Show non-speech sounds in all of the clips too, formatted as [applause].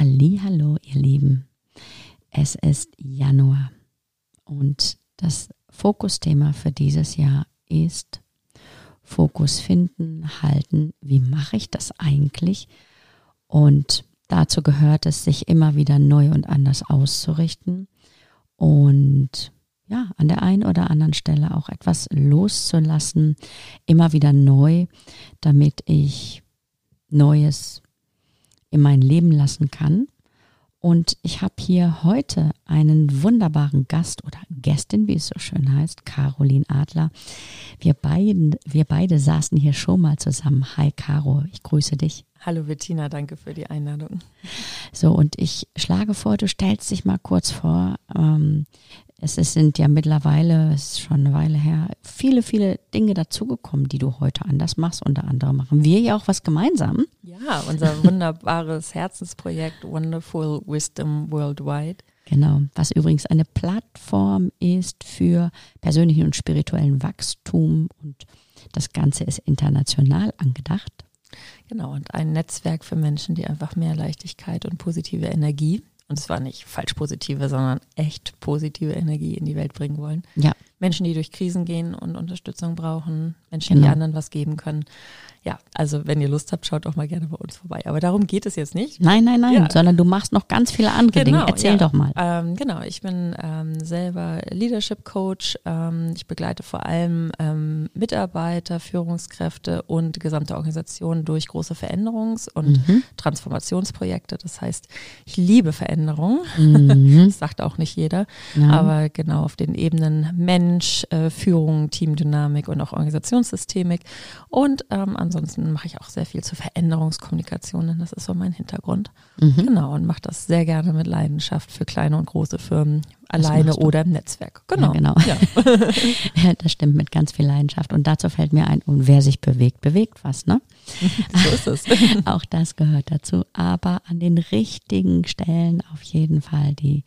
Hallo, ihr Lieben. Es ist Januar und das Fokusthema für dieses Jahr ist Fokus finden, halten. Wie mache ich das eigentlich? Und dazu gehört es, sich immer wieder neu und anders auszurichten und ja, an der einen oder anderen Stelle auch etwas loszulassen, immer wieder neu, damit ich Neues in mein Leben lassen kann. Und ich habe hier heute einen wunderbaren Gast oder Gästin, wie es so schön heißt, Caroline Adler. Wir, beiden, wir beide saßen hier schon mal zusammen. Hi Caro, ich grüße dich. Hallo Bettina, danke für die Einladung. So, und ich schlage vor, du stellst dich mal kurz vor. Ähm, es sind ja mittlerweile, es ist schon eine Weile her, viele, viele Dinge dazugekommen, die du heute anders machst. Unter anderem machen wir ja auch was gemeinsam. Ja, unser wunderbares [laughs] Herzensprojekt Wonderful Wisdom Worldwide. Genau, was übrigens eine Plattform ist für persönlichen und spirituellen Wachstum und das Ganze ist international angedacht. Genau, und ein Netzwerk für Menschen, die einfach mehr Leichtigkeit und positive Energie und es war nicht falsch positive, sondern echt positive Energie in die Welt bringen wollen. Ja. Menschen, die durch Krisen gehen und Unterstützung brauchen, Menschen, genau. die anderen was geben können. Ja, also wenn ihr Lust habt, schaut auch mal gerne bei uns vorbei. Aber darum geht es jetzt nicht. Nein, nein, nein, ja. sondern du machst noch ganz viele andere genau, Dinge. Erzähl ja. doch mal. Ähm, genau, ich bin ähm, selber Leadership Coach. Ähm, ich begleite vor allem ähm, Mitarbeiter, Führungskräfte und gesamte Organisationen durch große Veränderungs- und mhm. Transformationsprojekte. Das heißt, ich liebe Veränderung. Mhm. [laughs] das sagt auch nicht jeder. Ja. Aber genau auf den Ebenen Mensch, äh, Führung, Teamdynamik und auch Organisationssystemik. Und ähm, ansonsten ansonsten mache ich auch sehr viel zur Veränderungskommunikation, denn das ist so mein Hintergrund. Mhm. Genau, und mache das sehr gerne mit Leidenschaft für kleine und große Firmen, alleine oder im Netzwerk. Genau. Ja, genau. Ja. ja. [laughs] das stimmt mit ganz viel Leidenschaft. Und dazu fällt mir ein, und wer sich bewegt, bewegt was, ne? [laughs] so ist es. [laughs] auch das gehört dazu. Aber an den richtigen Stellen auf jeden Fall die,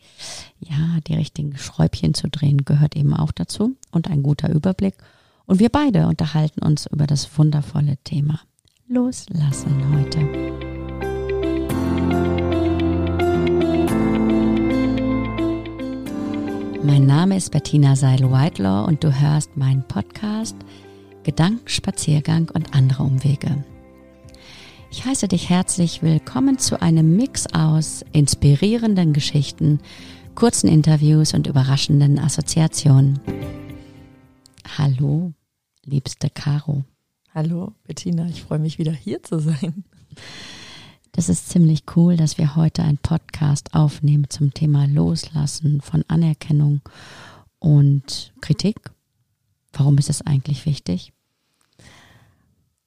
ja, die richtigen Schräubchen zu drehen, gehört eben auch dazu. Und ein guter Überblick. Und wir beide unterhalten uns über das wundervolle Thema Loslassen heute. Mein Name ist Bettina Seidel-Whitelaw und du hörst meinen Podcast Gedankenspaziergang und andere Umwege. Ich heiße dich herzlich willkommen zu einem Mix aus inspirierenden Geschichten, kurzen Interviews und überraschenden Assoziationen. Hallo, liebste Caro. Hallo, Bettina, ich freue mich wieder hier zu sein. Das ist ziemlich cool, dass wir heute einen Podcast aufnehmen zum Thema Loslassen von Anerkennung und Kritik. Warum ist es eigentlich wichtig?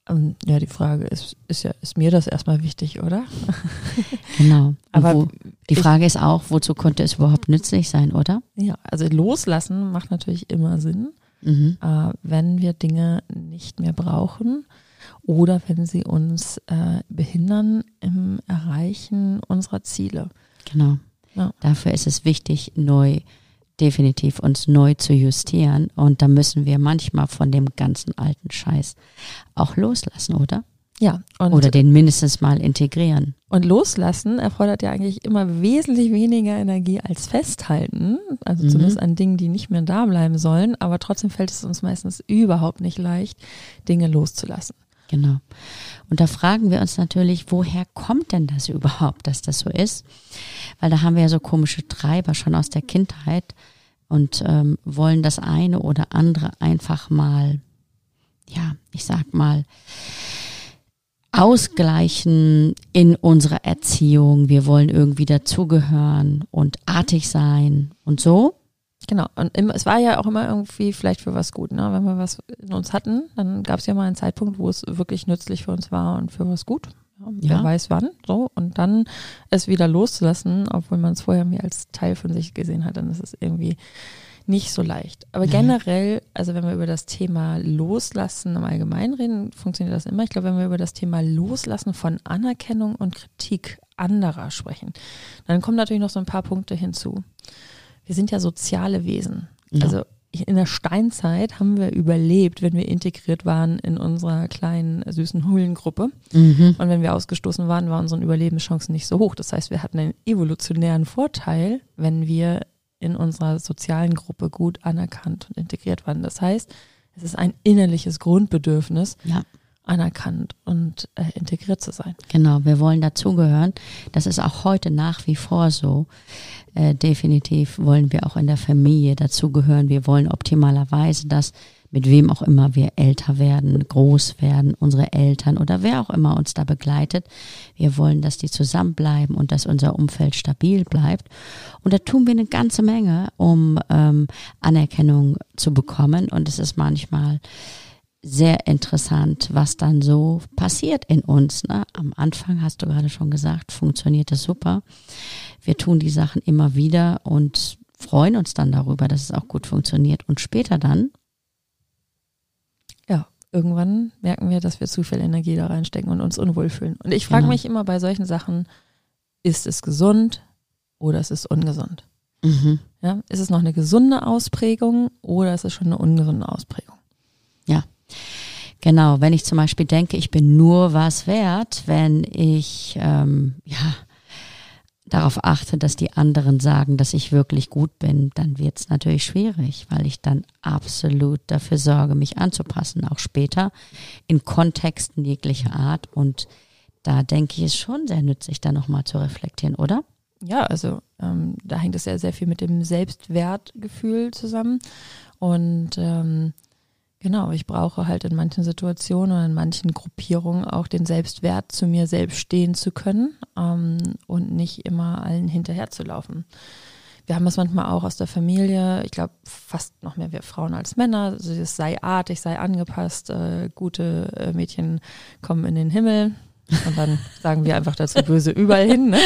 Ähm, ja, die Frage ist, ist ja, ist mir das erstmal wichtig, oder? Genau. [laughs] Aber wo, die Frage ist auch, wozu könnte es überhaupt nützlich sein, oder? Ja, also loslassen macht natürlich immer Sinn mhm. äh, wenn wir Dinge nicht mehr brauchen oder wenn sie uns äh, behindern im Erreichen unserer Ziele. Genau. Ja. Dafür ist es wichtig, neu definitiv uns neu zu justieren. Und da müssen wir manchmal von dem ganzen alten Scheiß auch loslassen, oder? Ja. Oder den mindestens mal integrieren. Und loslassen erfordert ja eigentlich immer wesentlich weniger Energie als festhalten. Also mhm. zumindest an Dingen, die nicht mehr da bleiben sollen. Aber trotzdem fällt es uns meistens überhaupt nicht leicht, Dinge loszulassen. Genau. Und da fragen wir uns natürlich, woher kommt denn das überhaupt, dass das so ist? Weil da haben wir ja so komische Treiber schon aus der Kindheit und ähm, wollen das eine oder andere einfach mal, ja, ich sag mal, ausgleichen in unserer Erziehung. Wir wollen irgendwie dazugehören und artig sein und so. Genau. Und immer, es war ja auch immer irgendwie vielleicht für was gut. Ne? Wenn wir was in uns hatten, dann gab es ja mal einen Zeitpunkt, wo es wirklich nützlich für uns war und für was gut. Ja, wer weiß wann. So. Und dann es wieder loszulassen, obwohl man es vorher mir als Teil von sich gesehen hat, dann ist es irgendwie nicht so leicht. Aber generell, also wenn wir über das Thema Loslassen im Allgemeinen reden, funktioniert das immer. Ich glaube, wenn wir über das Thema Loslassen von Anerkennung und Kritik anderer sprechen, dann kommen natürlich noch so ein paar Punkte hinzu. Wir sind ja soziale Wesen. Ja. Also in der Steinzeit haben wir überlebt, wenn wir integriert waren in unserer kleinen süßen Höhlengruppe. Mhm. Und wenn wir ausgestoßen waren, waren unsere Überlebenschancen nicht so hoch. Das heißt, wir hatten einen evolutionären Vorteil, wenn wir in unserer sozialen Gruppe gut anerkannt und integriert waren. Das heißt, es ist ein innerliches Grundbedürfnis, ja. anerkannt und äh, integriert zu sein. Genau, wir wollen dazugehören. Das ist auch heute nach wie vor so. Äh, definitiv wollen wir auch in der Familie dazugehören. Wir wollen optimalerweise, dass mit wem auch immer wir älter werden, groß werden, unsere Eltern oder wer auch immer uns da begleitet. Wir wollen, dass die zusammenbleiben und dass unser Umfeld stabil bleibt. Und da tun wir eine ganze Menge, um ähm, Anerkennung zu bekommen. Und es ist manchmal sehr interessant, was dann so passiert in uns. Ne? Am Anfang, hast du gerade schon gesagt, funktioniert es super. Wir tun die Sachen immer wieder und freuen uns dann darüber, dass es auch gut funktioniert. Und später dann? Irgendwann merken wir, dass wir zu viel Energie da reinstecken und uns unwohl fühlen. Und ich frage genau. mich immer bei solchen Sachen, ist es gesund oder ist es ungesund? Mhm. Ja, ist es noch eine gesunde Ausprägung oder ist es schon eine ungesunde Ausprägung? Ja. Genau, wenn ich zum Beispiel denke, ich bin nur was wert, wenn ich ähm, ja darauf achte, dass die anderen sagen, dass ich wirklich gut bin, dann wird es natürlich schwierig, weil ich dann absolut dafür sorge, mich anzupassen, auch später in Kontexten jeglicher Art. Und da denke ich, ist schon sehr nützlich, da nochmal zu reflektieren, oder? Ja, also ähm, da hängt es ja sehr viel mit dem Selbstwertgefühl zusammen. Und ähm, Genau, ich brauche halt in manchen Situationen oder in manchen Gruppierungen auch den Selbstwert, zu mir selbst stehen zu können ähm, und nicht immer allen hinterherzulaufen. Wir haben das manchmal auch aus der Familie, ich glaube fast noch mehr wir Frauen als Männer, also es sei artig, sei angepasst, äh, gute äh, Mädchen kommen in den Himmel, und dann sagen wir einfach dazu böse überall hin. Ne?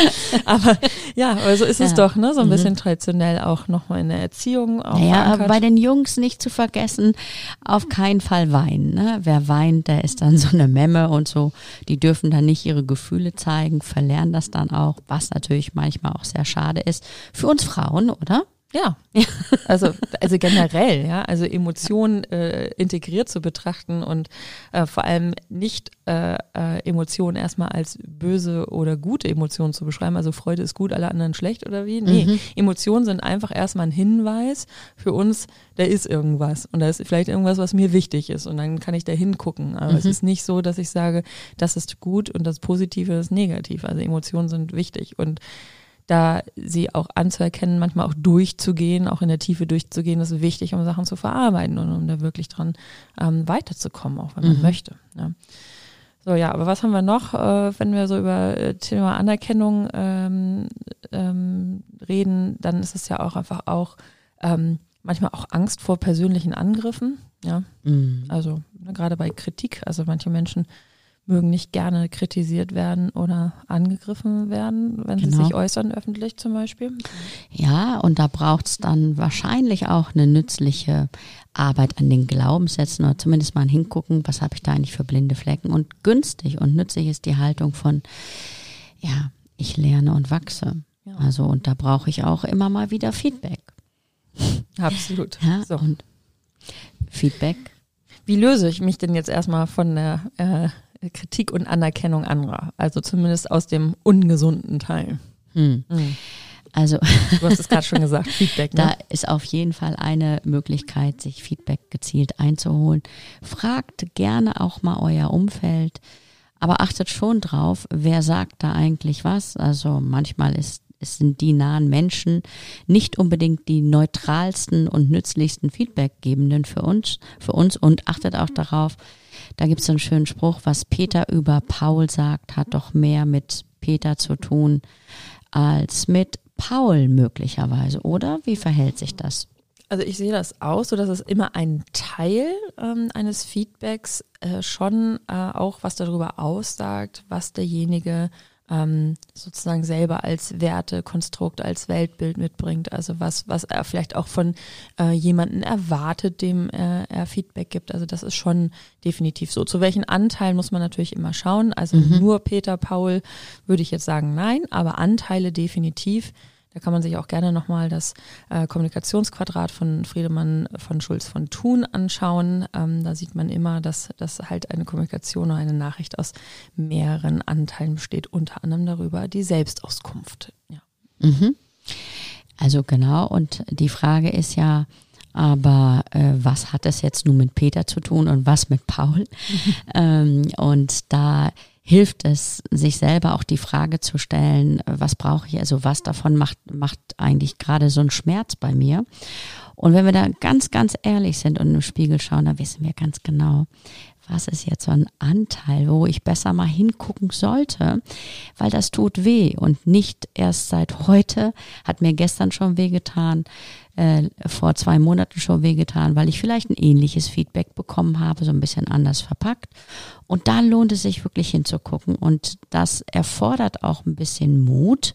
Aber ja, aber so ist es doch, ne? So ein mhm. bisschen traditionell auch nochmal in der Erziehung. Auch ja, aber bei den Jungs nicht zu vergessen, auf keinen Fall weinen. Ne? Wer weint, der ist dann so eine Memme und so. Die dürfen dann nicht ihre Gefühle zeigen, verlernen das dann auch, was natürlich manchmal auch sehr schade ist. Für uns Frauen, oder? Ja, [laughs] also, also generell, ja, also Emotionen äh, integriert zu betrachten und äh, vor allem nicht äh, äh, Emotionen erstmal als böse oder gute Emotionen zu beschreiben. Also Freude ist gut, alle anderen schlecht oder wie? Nee, mhm. Emotionen sind einfach erstmal ein Hinweis für uns, da ist irgendwas und da ist vielleicht irgendwas, was mir wichtig ist und dann kann ich da hingucken. Aber mhm. es ist nicht so, dass ich sage, das ist gut und das Positive ist negativ. Also Emotionen sind wichtig und da sie auch anzuerkennen, manchmal auch durchzugehen, auch in der Tiefe durchzugehen, ist wichtig, um Sachen zu verarbeiten und um da wirklich dran ähm, weiterzukommen, auch wenn man mhm. möchte. Ja. So, ja, aber was haben wir noch, äh, wenn wir so über äh, Thema Anerkennung ähm, ähm, reden, dann ist es ja auch einfach auch ähm, manchmal auch Angst vor persönlichen Angriffen. Ja, mhm. also ne, gerade bei Kritik, also manche Menschen mögen nicht gerne kritisiert werden oder angegriffen werden, wenn genau. sie sich äußern öffentlich zum Beispiel. Ja, und da braucht es dann wahrscheinlich auch eine nützliche Arbeit an den Glaubenssätzen oder zumindest mal hingucken, was habe ich da eigentlich für blinde Flecken. Und günstig und nützlich ist die Haltung von, ja, ich lerne und wachse. Ja. Also und da brauche ich auch immer mal wieder Feedback. Absolut. Ja, so. und Feedback. Wie löse ich mich denn jetzt erstmal von der äh, Kritik und Anerkennung anderer. Also zumindest aus dem ungesunden Teil. Hm. Hm. Also, du hast es gerade schon gesagt, [laughs] Feedback. Ne? Da ist auf jeden Fall eine Möglichkeit, sich Feedback gezielt einzuholen. Fragt gerne auch mal euer Umfeld, aber achtet schon drauf, wer sagt da eigentlich was. Also manchmal ist es sind die nahen Menschen nicht unbedingt die neutralsten und nützlichsten Feedbackgebenden für uns, für uns und achtet auch darauf, da gibt es so einen schönen Spruch, was Peter über Paul sagt, hat doch mehr mit Peter zu tun als mit Paul möglicherweise, oder? Wie verhält sich das? Also ich sehe das auch so, dass es immer ein Teil ähm, eines Feedbacks äh, schon äh, auch was darüber aussagt, was derjenige ähm, sozusagen selber als Wertekonstrukt, als Weltbild mitbringt. Also was, was er vielleicht auch von äh, jemanden erwartet, dem er, er Feedback gibt. Also das ist schon definitiv so. Zu welchen Anteilen muss man natürlich immer schauen. Also mhm. nur Peter, Paul würde ich jetzt sagen nein, aber Anteile definitiv Da kann man sich auch gerne nochmal das äh, Kommunikationsquadrat von Friedemann von Schulz von Thun anschauen. Ähm, da sieht man immer, dass, dass halt eine Kommunikation oder eine Nachricht aus mehreren Anteilen besteht, unter anderem darüber die Selbstauskunft. Ja. Mhm. Also genau, und die Frage ist ja, aber äh, was hat das jetzt nun mit Peter zu tun und was mit Paul? Mhm. [laughs] Ähm, und da hilft es, sich selber auch die Frage zu stellen, was brauche ich, also was davon macht, macht eigentlich gerade so einen Schmerz bei mir. Und wenn wir da ganz, ganz ehrlich sind und im Spiegel schauen, dann wissen wir ganz genau, was ist jetzt so ein Anteil, wo ich besser mal hingucken sollte, weil das tut weh und nicht erst seit heute, hat mir gestern schon wehgetan, äh, vor zwei Monaten schon wehgetan, weil ich vielleicht ein ähnliches Feedback bekommen habe, so ein bisschen anders verpackt. Und da lohnt es sich wirklich hinzugucken und das erfordert auch ein bisschen Mut,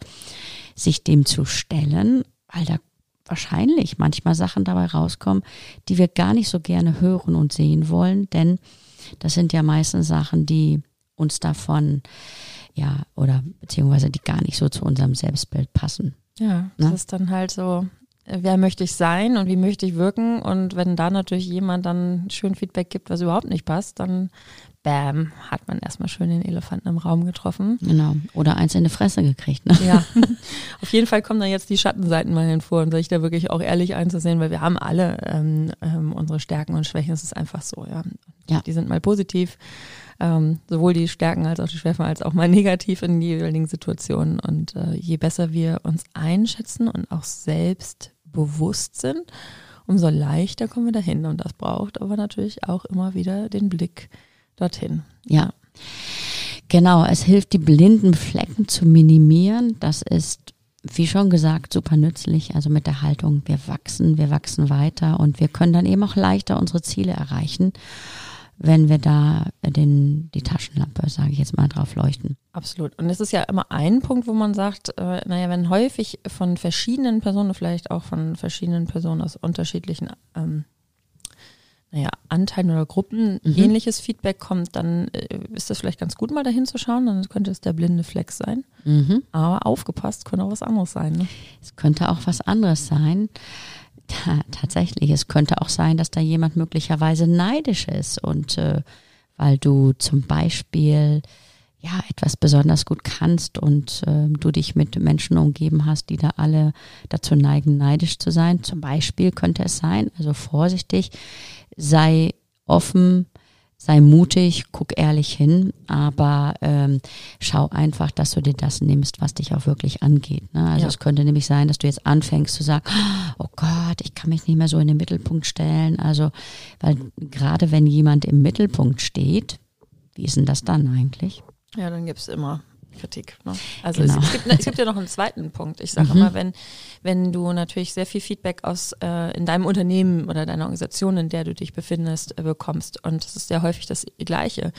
sich dem zu stellen, weil da wahrscheinlich manchmal Sachen dabei rauskommen, die wir gar nicht so gerne hören und sehen wollen, denn das sind ja meistens Sachen, die uns davon, ja, oder beziehungsweise die gar nicht so zu unserem Selbstbild passen. Ja, das ne? ist dann halt so, wer möchte ich sein und wie möchte ich wirken? Und wenn da natürlich jemand dann schön Feedback gibt, was überhaupt nicht passt, dann bam, hat man erstmal schön den Elefanten im Raum getroffen. Genau. Oder eins in die Fresse gekriegt. Ne? Ja. [laughs] Auf jeden Fall kommen da jetzt die Schattenseiten mal hinvor und sich da wirklich auch ehrlich einzusehen, weil wir haben alle ähm, ähm, unsere Stärken und Schwächen. Es ist einfach so, ja. ja. Die sind mal positiv, ähm, sowohl die Stärken als auch die Schwächen, als auch mal [laughs] negativ in jeweiligen Situationen. Und äh, je besser wir uns einschätzen und auch selbst bewusst sind, umso leichter kommen wir dahin. Und das braucht aber natürlich auch immer wieder den Blick dorthin. Ja. Genau, es hilft, die blinden Flecken zu minimieren. Das ist, wie schon gesagt, super nützlich. Also mit der Haltung, wir wachsen, wir wachsen weiter und wir können dann eben auch leichter unsere Ziele erreichen, wenn wir da den, die Taschenlampe, sage ich jetzt mal, drauf leuchten. Absolut. Und es ist ja immer ein Punkt, wo man sagt, äh, naja, wenn häufig von verschiedenen Personen, vielleicht auch von verschiedenen Personen aus unterschiedlichen ähm, naja, Anteilen oder Gruppen mhm. ähnliches Feedback kommt, dann äh, ist das vielleicht ganz gut, mal dahin zu schauen. Dann könnte es der blinde Flex sein. Mhm. Aber aufgepasst, könnte auch was anderes sein. Ne? Es könnte auch was anderes sein. Tatsächlich, es könnte auch sein, dass da jemand möglicherweise neidisch ist und äh, weil du zum Beispiel ja etwas besonders gut kannst und äh, du dich mit Menschen umgeben hast, die da alle dazu neigen, neidisch zu sein. Zum Beispiel könnte es sein, also vorsichtig, sei offen, sei mutig, guck ehrlich hin, aber ähm, schau einfach, dass du dir das nimmst, was dich auch wirklich angeht. Ne? Also ja. es könnte nämlich sein, dass du jetzt anfängst zu sagen, [gasps] oh Gott, ich kann mich nicht mehr so in den Mittelpunkt stellen. Also, weil gerade wenn jemand im Mittelpunkt steht, wie ist denn das dann eigentlich? Ja, dann gibt es immer Kritik. Ne? Also genau. es, es, gibt, es, gibt, ja noch einen zweiten Punkt. Ich sage mhm. immer, wenn, wenn du natürlich sehr viel Feedback aus äh, in deinem Unternehmen oder deiner Organisation, in der du dich befindest, äh, bekommst, und das ist sehr häufig das Gleiche,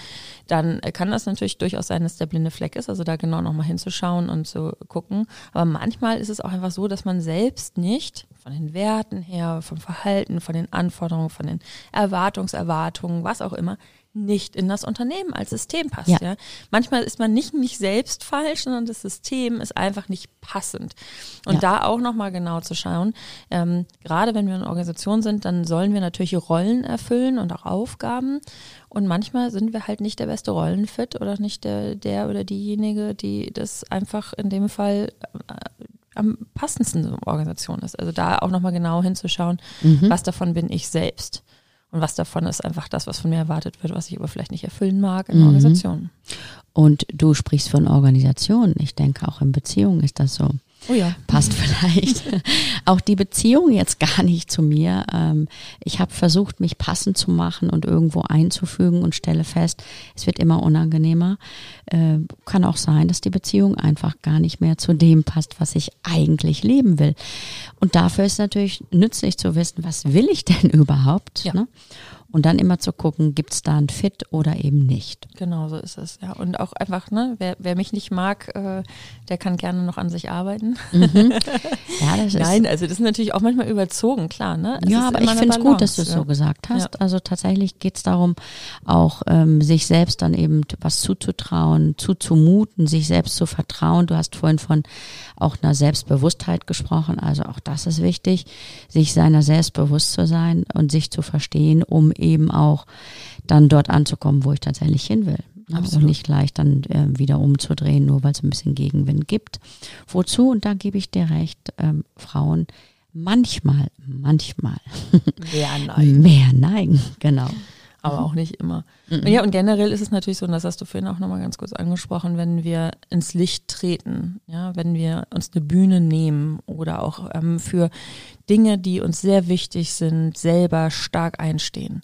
dann äh, kann das natürlich durchaus sein, dass der blinde Fleck ist, also da genau nochmal hinzuschauen und zu gucken. Aber manchmal ist es auch einfach so, dass man selbst nicht von den Werten her, vom Verhalten, von den Anforderungen, von den Erwartungserwartungen, was auch immer, nicht in das Unternehmen als System passt. Ja. ja. Manchmal ist man nicht nicht selbst falsch, sondern das System ist einfach nicht passend. Und ja. da auch nochmal genau zu schauen, ähm, gerade wenn wir in Organisation sind, dann sollen wir natürlich Rollen erfüllen und auch Aufgaben. Und manchmal sind wir halt nicht der beste Rollenfit oder nicht der, der oder diejenige, die das einfach in dem Fall äh, am passendsten Organisation ist. Also da auch nochmal genau hinzuschauen, mhm. was davon bin ich selbst. Und was davon ist einfach das, was von mir erwartet wird, was ich aber vielleicht nicht erfüllen mag in mhm. Organisationen. Und du sprichst von Organisationen. Ich denke, auch in Beziehungen ist das so. Oh ja. Passt vielleicht. [laughs] auch die Beziehung jetzt gar nicht zu mir. Ähm, ich habe versucht, mich passend zu machen und irgendwo einzufügen und stelle fest, es wird immer unangenehmer. Äh, kann auch sein, dass die Beziehung einfach gar nicht mehr zu dem passt, was ich eigentlich leben will. Und dafür ist natürlich nützlich zu wissen, was will ich denn [laughs] überhaupt? Ja. Ne? Und dann immer zu gucken, gibt es da ein Fit oder eben nicht. Genau, so ist es. Ja, und auch einfach, ne, wer, wer mich nicht mag, äh, der kann gerne noch an sich arbeiten. Mhm. [laughs] Ja, das ist Nein, also das ist natürlich auch manchmal überzogen, klar. Ne? Es ja, aber ich finde es gut, dass du es ja. so gesagt hast. Ja. Also tatsächlich geht es darum, auch ähm, sich selbst dann eben was zuzutrauen, zuzumuten, sich selbst zu vertrauen. Du hast vorhin von auch einer Selbstbewusstheit gesprochen. Also auch das ist wichtig, sich seiner selbst bewusst zu sein und sich zu verstehen, um eben auch dann dort anzukommen, wo ich tatsächlich hin will. Ne? Und nicht gleich dann äh, wieder umzudrehen, nur weil es ein bisschen Gegenwind gibt. Wozu, und da gebe ich dir recht, ähm, Frauen manchmal, manchmal [laughs] mehr neigen. mehr neigen, genau aber auch nicht immer. Mhm. Ja, und generell ist es natürlich so, und das hast du vorhin auch nochmal ganz kurz angesprochen, wenn wir ins Licht treten, ja, wenn wir uns eine Bühne nehmen oder auch ähm, für Dinge, die uns sehr wichtig sind, selber stark einstehen,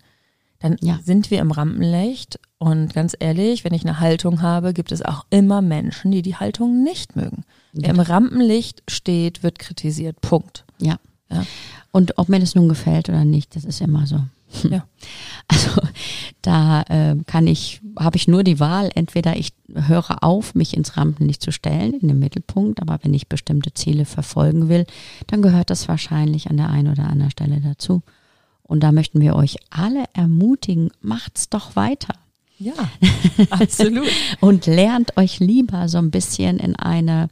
dann ja. sind wir im Rampenlicht. Und ganz ehrlich, wenn ich eine Haltung habe, gibt es auch immer Menschen, die die Haltung nicht mögen. Ja. Wer im Rampenlicht steht, wird kritisiert. Punkt. Ja. ja. Und ob mir das nun gefällt oder nicht, das ist immer so. Ja. [laughs] Also da äh, kann ich, habe ich nur die Wahl, entweder ich höre auf, mich ins Rampenlicht zu stellen, in den Mittelpunkt, aber wenn ich bestimmte Ziele verfolgen will, dann gehört das wahrscheinlich an der einen oder anderen Stelle dazu. Und da möchten wir euch alle ermutigen, macht's doch weiter. Ja, [laughs] absolut. und lernt euch lieber so ein bisschen in eine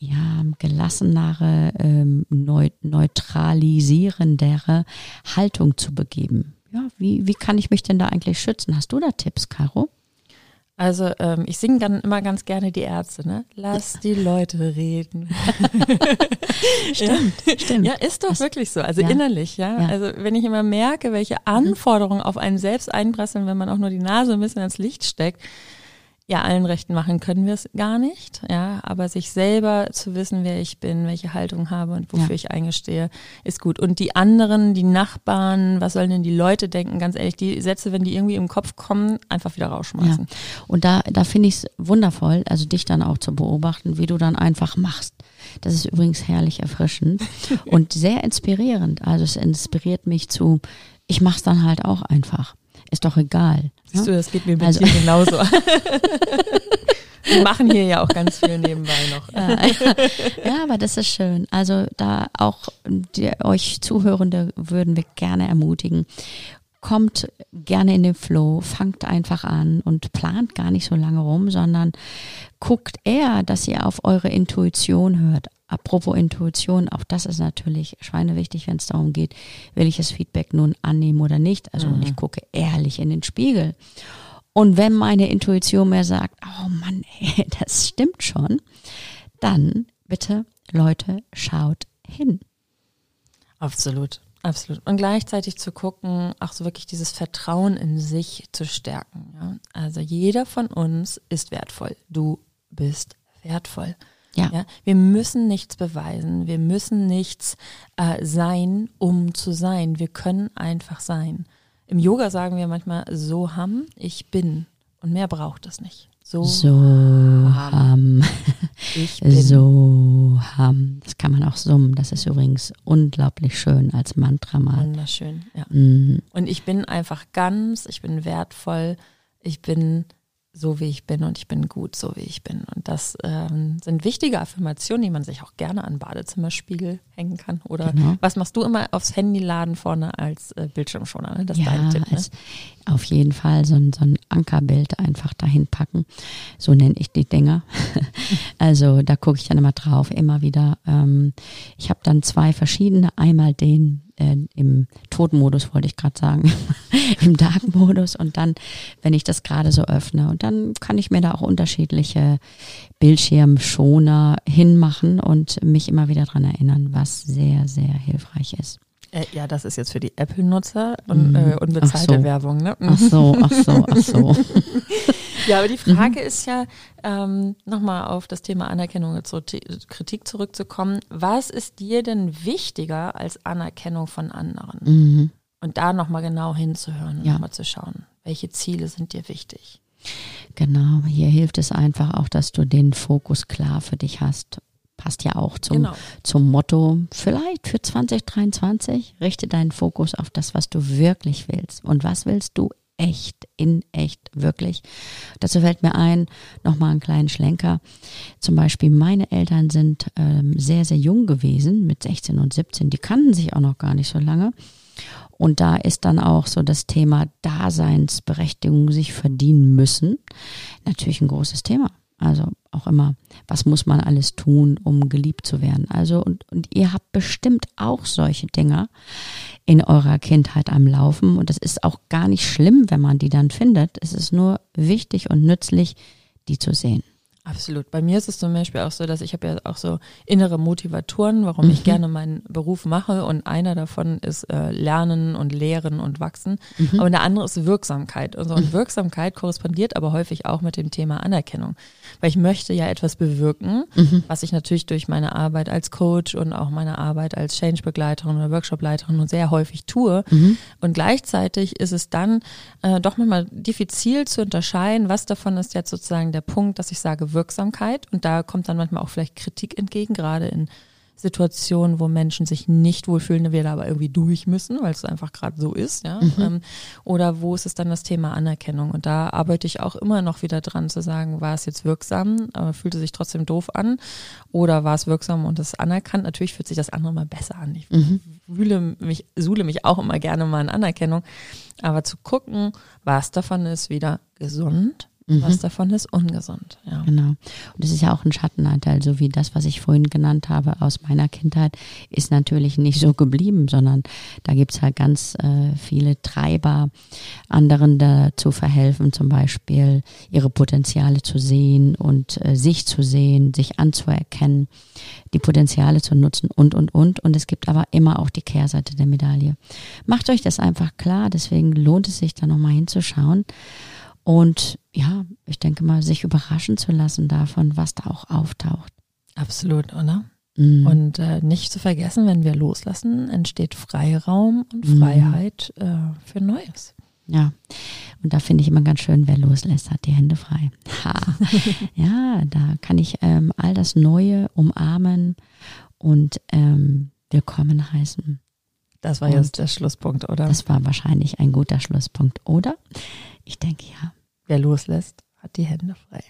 ja, gelassenere, ähm, neutralisierendere Haltung zu begeben. Ja, wie, wie kann ich mich denn da eigentlich schützen? Hast du da Tipps, Caro? Also ähm, ich singe dann immer ganz gerne die Ärzte, ne? Lass die Leute reden. [laughs] stimmt, [laughs] ja. stimmt. Ja, ist doch das, wirklich so. Also ja. innerlich, ja? ja? Also wenn ich immer merke, welche mhm. Anforderungen auf einen selbst einprasseln, wenn man auch nur die Nase ein bisschen ins Licht steckt, ja, allen Rechten machen können wir es gar nicht, ja, aber sich selber zu wissen, wer ich bin, welche Haltung habe und wofür ja. ich eingestehe, ist gut. Und die anderen, die Nachbarn, was sollen denn die Leute denken, ganz ehrlich, die Sätze, wenn die irgendwie im Kopf kommen, einfach wieder rausschmeißen. Ja. Und da, da finde ich es wundervoll, also dich dann auch zu beobachten, wie du dann einfach machst. Das ist übrigens herrlich erfrischend [laughs] und sehr inspirierend. Also es inspiriert mich zu, ich mach's dann halt auch einfach ist doch egal. Siehst du, das geht mir mit also. dir genauso. [laughs] Wir machen hier ja auch ganz viel nebenbei noch. Ja, [laughs] ja, aber das ist schön. Also da auch die, euch Zuhörende würden wir gerne ermutigen. Kommt gerne in den Flow, fangt einfach an und plant gar nicht so lange rum, sondern guckt eher, dass ihr auf eure Intuition hört. Apropos Intuition, auch das ist natürlich schweinewichtig, wenn es darum geht, will ich das Feedback nun annehmen oder nicht. Also mhm. ich gucke ehrlich in den Spiegel. Und wenn meine Intuition mir sagt, oh Mann, ey, [laughs] das stimmt schon, dann bitte, Leute, schaut hin. Absolut, absolut. Und gleichzeitig zu gucken, auch so wirklich dieses Vertrauen in sich zu stärken. Ja? Also jeder von uns ist wertvoll. Du bist wertvoll. Ja. ja. Wir müssen nichts beweisen. Wir müssen nichts äh, sein, um zu sein. Wir können einfach sein. Im Yoga sagen wir manchmal so ham, ich bin. Und mehr braucht es nicht. So, so ham. Ich [laughs] bin. So ham. Das kann man auch summen. Das ist übrigens unglaublich schön als Mantra mal. Wunderschön, ja. Mhm. Und ich bin einfach ganz, ich bin wertvoll, ich bin so wie ich bin und ich bin gut, so wie ich bin. Und das ähm, sind wichtige Affirmationen, die man sich auch gerne an Badezimmerspiegel hängen kann. Oder genau. was machst du immer aufs Handy laden vorne als äh, Bildschirmschoner? Ne? Das ist ja, dein Tipp. Ne? Auf jeden Fall so ein, so ein Ankerbild einfach dahin packen. So nenne ich die Dinger. [laughs] also da gucke ich dann immer drauf, immer wieder. Ähm, ich habe dann zwei verschiedene. Einmal den äh, im Todmodus, wollte ich gerade sagen, [laughs] im Dark-Modus und dann, wenn ich das gerade so öffne und dann kann ich mir da auch unterschiedliche Bildschirmschoner hinmachen und mich immer wieder dran erinnern, was sehr, sehr hilfreich ist. Äh, ja, das ist jetzt für die Apple-Nutzer und mm. äh, unbezahlte so. Werbung. Ne? Ach so, ach so, ach so. [laughs] ja, aber die Frage mhm. ist ja, ähm, nochmal auf das Thema Anerkennung und Kritik zurückzukommen. Was ist dir denn wichtiger als Anerkennung von anderen? Mhm. Und da nochmal genau hinzuhören und ja. nochmal zu schauen, welche Ziele sind dir wichtig? Genau, hier hilft es einfach auch, dass du den Fokus klar für dich hast passt ja auch zum, genau. zum Motto, vielleicht für 2023, richte deinen Fokus auf das, was du wirklich willst. Und was willst du echt, in echt, wirklich. Dazu fällt mir ein, nochmal einen kleinen Schlenker. Zum Beispiel, meine Eltern sind ähm, sehr, sehr jung gewesen, mit 16 und 17. Die kannten sich auch noch gar nicht so lange. Und da ist dann auch so das Thema Daseinsberechtigung sich verdienen müssen. Natürlich ein großes Thema. Also auch immer, was muss man alles tun, um geliebt zu werden? Also, und, und ihr habt bestimmt auch solche Dinger in eurer Kindheit am Laufen. Und das ist auch gar nicht schlimm, wenn man die dann findet. Es ist nur wichtig und nützlich, die zu sehen. Absolut. Bei mir ist es zum Beispiel auch so, dass ich habe ja auch so innere Motivatoren, warum mhm. ich gerne meinen Beruf mache. Und einer davon ist äh, Lernen und Lehren und Wachsen. Mhm. Aber der andere ist Wirksamkeit. Also, und mhm. Wirksamkeit korrespondiert aber häufig auch mit dem Thema Anerkennung. Weil ich möchte ja etwas bewirken, mhm. was ich natürlich durch meine Arbeit als Coach und auch meine Arbeit als Change-Begleiterin oder Workshop-Leiterin sehr häufig tue. Mhm. Und gleichzeitig ist es dann äh, doch manchmal diffizil zu unterscheiden, was davon ist jetzt sozusagen der Punkt, dass ich sage, Wirksamkeit. Und da kommt dann manchmal auch vielleicht Kritik entgegen, gerade in Situationen, wo Menschen sich nicht wohlfühlen, wir da aber irgendwie durch müssen, weil es einfach gerade so ist, ja. Mhm. Ähm, oder wo ist es dann das Thema Anerkennung? Und da arbeite ich auch immer noch wieder dran zu sagen, war es jetzt wirksam, aber fühlte sich trotzdem doof an? Oder war es wirksam und es anerkannt? Natürlich fühlt sich das andere mal besser an. Ich mhm. wühle mich, suhle mich auch immer gerne mal in Anerkennung. Aber zu gucken, was davon ist wieder gesund Mhm. Was davon ist ungesund. Ja. Genau. Und das ist ja auch ein Schattenanteil, so wie das, was ich vorhin genannt habe aus meiner Kindheit, ist natürlich nicht so geblieben, sondern da gibt's halt ganz äh, viele Treiber, anderen dazu verhelfen, zum Beispiel ihre Potenziale zu sehen und äh, sich zu sehen, sich anzuerkennen, die Potenziale zu nutzen und, und, und. Und es gibt aber immer auch die Kehrseite der Medaille. Macht euch das einfach klar, deswegen lohnt es sich da nochmal hinzuschauen. Und ja, ich denke mal, sich überraschen zu lassen davon, was da auch auftaucht. Absolut, oder? Mhm. Und äh, nicht zu vergessen, wenn wir loslassen, entsteht Freiraum und mhm. Freiheit äh, für Neues. Ja, und da finde ich immer ganz schön, wer loslässt, hat die Hände frei. Ha. [laughs] ja, da kann ich ähm, all das Neue umarmen und ähm, willkommen heißen. Das war und jetzt der Schlusspunkt, oder? Das war wahrscheinlich ein guter Schlusspunkt, oder? Ich denke ja. Wer loslässt, hat die Hände frei.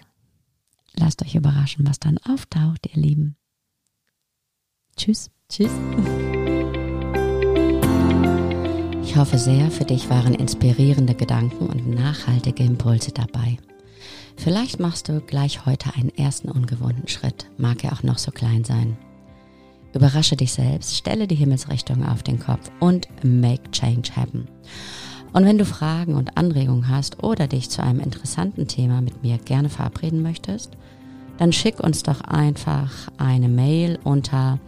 Lasst euch überraschen, was dann auftaucht, ihr Lieben. Tschüss. Tschüss. Ich hoffe sehr, für dich waren inspirierende Gedanken und nachhaltige Impulse dabei. Vielleicht machst du gleich heute einen ersten ungewohnten Schritt, mag er auch noch so klein sein. Überrasche dich selbst, stelle die Himmelsrichtung auf den Kopf und make change happen. Und wenn du Fragen und Anregungen hast oder dich zu einem interessanten Thema mit mir gerne verabreden möchtest, dann schick uns doch einfach eine Mail unter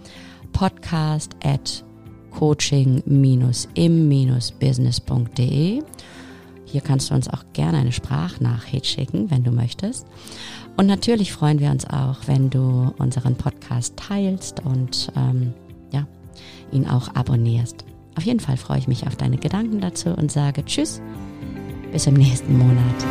podcast at coaching-im-business.de. Hier kannst du uns auch gerne eine Sprachnachricht schicken, wenn du möchtest. Und natürlich freuen wir uns auch, wenn du unseren Podcast teilst und ähm, ja, ihn auch abonnierst. Auf jeden Fall freue ich mich auf deine Gedanken dazu und sage Tschüss, bis im nächsten Monat.